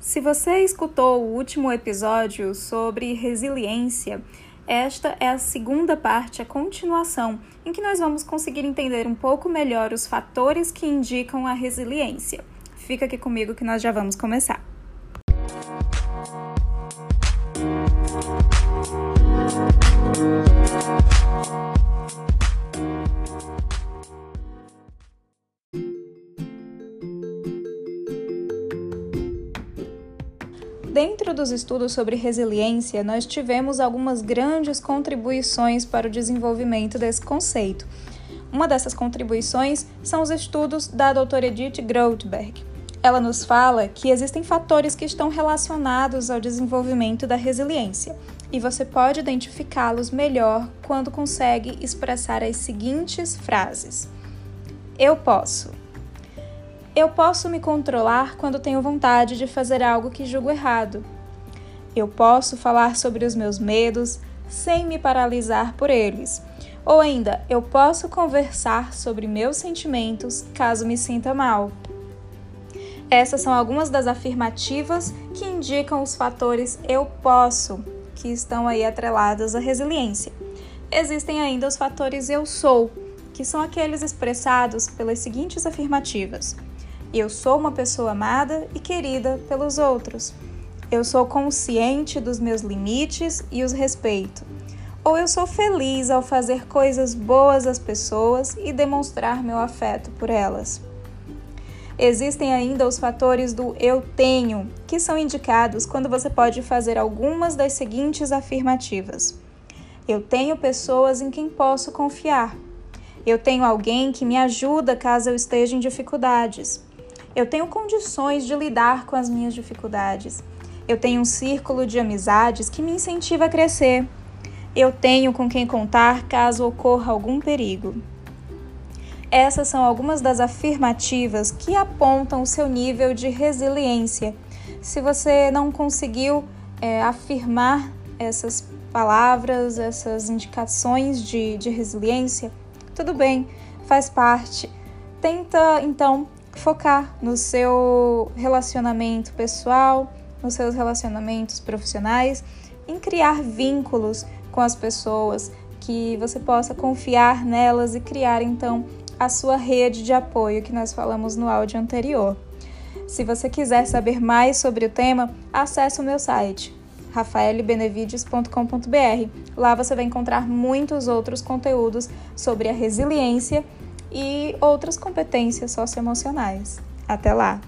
Se você escutou o último episódio sobre resiliência, esta é a segunda parte, a continuação, em que nós vamos conseguir entender um pouco melhor os fatores que indicam a resiliência. Fica aqui comigo que nós já vamos começar. Dentro dos estudos sobre resiliência, nós tivemos algumas grandes contribuições para o desenvolvimento desse conceito. Uma dessas contribuições são os estudos da doutora Edith Grothberg. Ela nos fala que existem fatores que estão relacionados ao desenvolvimento da resiliência, e você pode identificá-los melhor quando consegue expressar as seguintes frases: Eu posso. Eu posso me controlar quando tenho vontade de fazer algo que julgo errado. Eu posso falar sobre os meus medos sem me paralisar por eles. Ou ainda, eu posso conversar sobre meus sentimentos caso me sinta mal. Essas são algumas das afirmativas que indicam os fatores eu posso, que estão aí atrelados à resiliência. Existem ainda os fatores eu sou, que são aqueles expressados pelas seguintes afirmativas: eu sou uma pessoa amada e querida pelos outros. Eu sou consciente dos meus limites e os respeito. Ou eu sou feliz ao fazer coisas boas às pessoas e demonstrar meu afeto por elas. Existem ainda os fatores do eu tenho, que são indicados quando você pode fazer algumas das seguintes afirmativas. Eu tenho pessoas em quem posso confiar. Eu tenho alguém que me ajuda caso eu esteja em dificuldades. Eu tenho condições de lidar com as minhas dificuldades. Eu tenho um círculo de amizades que me incentiva a crescer. Eu tenho com quem contar caso ocorra algum perigo. Essas são algumas das afirmativas que apontam o seu nível de resiliência. Se você não conseguiu é, afirmar essas palavras, essas indicações de, de resiliência, tudo bem, faz parte. Tenta então focar no seu relacionamento pessoal, nos seus relacionamentos profissionais, em criar vínculos com as pessoas, que você possa confiar nelas e criar então a sua rede de apoio que nós falamos no áudio anterior. Se você quiser saber mais sobre o tema, acesse o meu site rafaelbenevides.com.br. Lá você vai encontrar muitos outros conteúdos sobre a resiliência e outras competências socioemocionais. Até lá!